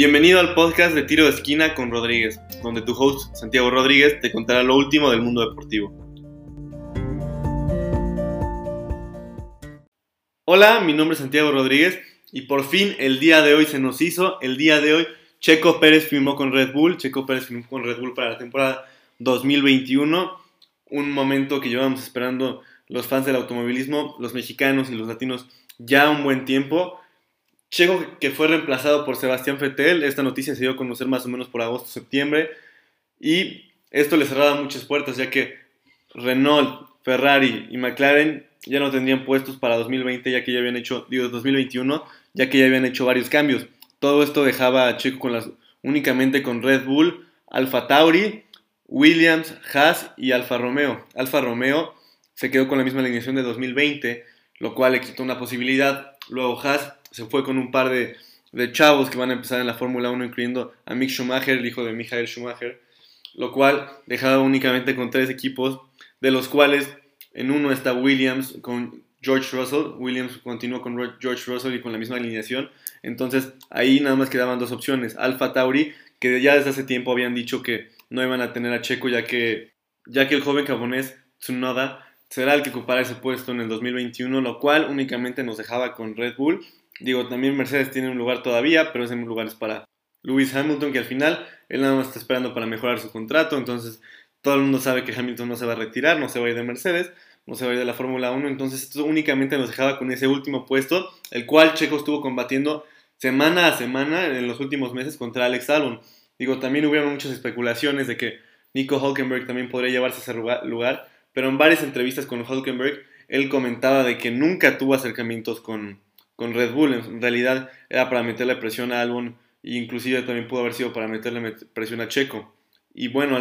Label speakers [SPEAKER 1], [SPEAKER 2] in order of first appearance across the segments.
[SPEAKER 1] Bienvenido al podcast de Tiro de Esquina con Rodríguez, donde tu host Santiago Rodríguez te contará lo último del mundo deportivo. Hola, mi nombre es Santiago Rodríguez y por fin el día de hoy se nos hizo. El día de hoy Checo Pérez firmó con Red Bull. Checo Pérez firmó con Red Bull para la temporada 2021. Un momento que llevamos esperando los fans del automovilismo, los mexicanos y los latinos ya un buen tiempo. Checo que fue reemplazado por Sebastián Vettel, esta noticia se dio a conocer más o menos por agosto-septiembre y esto le cerraba muchas puertas ya que Renault, Ferrari y McLaren ya no tendrían puestos para 2020 ya que ya habían hecho, digo 2021, ya que ya habían hecho varios cambios. Todo esto dejaba a Checo con las, únicamente con Red Bull, Alfa Tauri, Williams, Haas y Alfa Romeo. Alfa Romeo se quedó con la misma alineación de 2020, lo cual le quitó una posibilidad. Luego Haas se fue con un par de, chavos que van a empezar en la Fórmula 1, incluyendo a Mick Schumacher, el hijo de Michael Schumacher, lo cual dejaba únicamente con tres equipos, de los cuales en uno está Williams con George Russell, Williams continuó con George Russell y con la misma alineación, entonces ahí nada más quedaban dos opciones, Alfa Tauri, que ya desde hace tiempo habían dicho que no iban a tener a Checo ya que, ya que el joven japonés Tsunoda será el que ocupará ese puesto en el 2021, lo cual únicamente nos dejaba con Red Bull Digo, también Mercedes tiene un lugar todavía, pero ese lugar es para Lewis Hamilton, que al final él nada más está esperando para mejorar su contrato. Entonces, todo el mundo sabe que Hamilton no se va a retirar, no se va a ir de Mercedes, no se va a ir de la Fórmula 1. Entonces, esto únicamente nos dejaba con ese último puesto, el cual Checo estuvo combatiendo semana a semana en los últimos meses contra Alex Albon. Digo, también hubieron muchas especulaciones de que Nico Hulkenberg también podría llevarse ese lugar, pero en varias entrevistas con Hulkenberg, él comentaba de que nunca tuvo acercamientos con, con Red Bull. En realidad era para meterle presión a Albon e inclusive también pudo haber sido para meterle presión a Checo. Y bueno,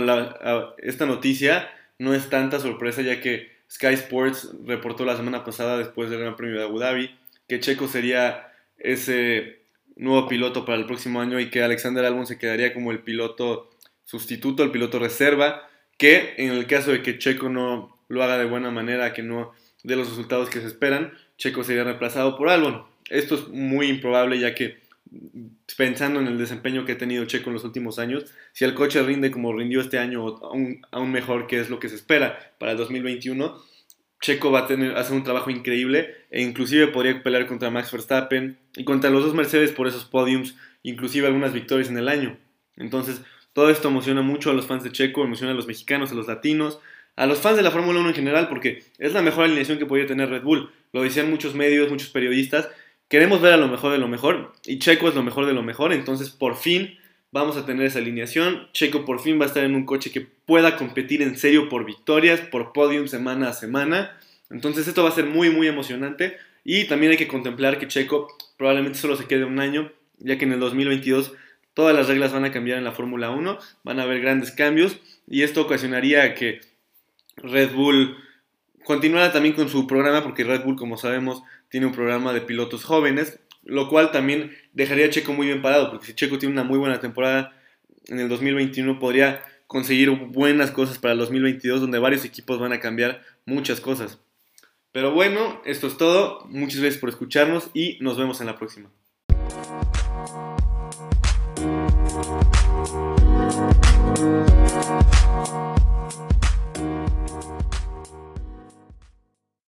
[SPEAKER 1] esta noticia no es tanta sorpresa ya que Sky Sports reportó la semana pasada después del Gran Premio de Abu Dhabi que Checo sería ese nuevo piloto para el próximo año y que Alexander Albon se quedaría como el piloto sustituto, el piloto reserva, que en el caso de que Checo no lo haga de buena manera, que no dé los resultados que se esperan, Checo sería reemplazado por Albon. Esto es muy improbable ya que pensando en el desempeño que ha tenido Checo en los últimos años, si el coche rinde como rindió este año aún, aún mejor que es lo que se espera para el 2021, Checo va a tener, hacer un trabajo increíble e inclusive podría pelear contra Max Verstappen y contra los dos Mercedes por esos podiums, inclusive algunas victorias en el año. Entonces, todo esto emociona mucho a los fans de Checo, emociona a los mexicanos, a los latinos, a los fans de la Fórmula 1 en general, porque es la mejor alineación que podía tener Red Bull. Lo decían muchos medios, muchos periodistas, Queremos ver a lo mejor de lo mejor y Checo es lo mejor de lo mejor, entonces por fin vamos a tener esa alineación. Checo por fin va a estar en un coche que pueda competir en serio por victorias, por podium semana a semana. Entonces esto va a ser muy muy emocionante y también hay que contemplar que Checo probablemente solo se quede un año, ya que en el 2022 todas las reglas van a cambiar en la Fórmula 1, van a haber grandes cambios y esto ocasionaría que Red Bull continuara también con su programa, porque Red Bull, como sabemos, tiene un programa de pilotos jóvenes, lo cual también dejaría a Checo muy bien parado, porque si Checo tiene una muy buena temporada en el 2021, podría conseguir buenas cosas para el 2022, donde varios equipos van a cambiar muchas cosas. Pero bueno, esto es todo. Muchas gracias por escucharnos y nos vemos en la próxima.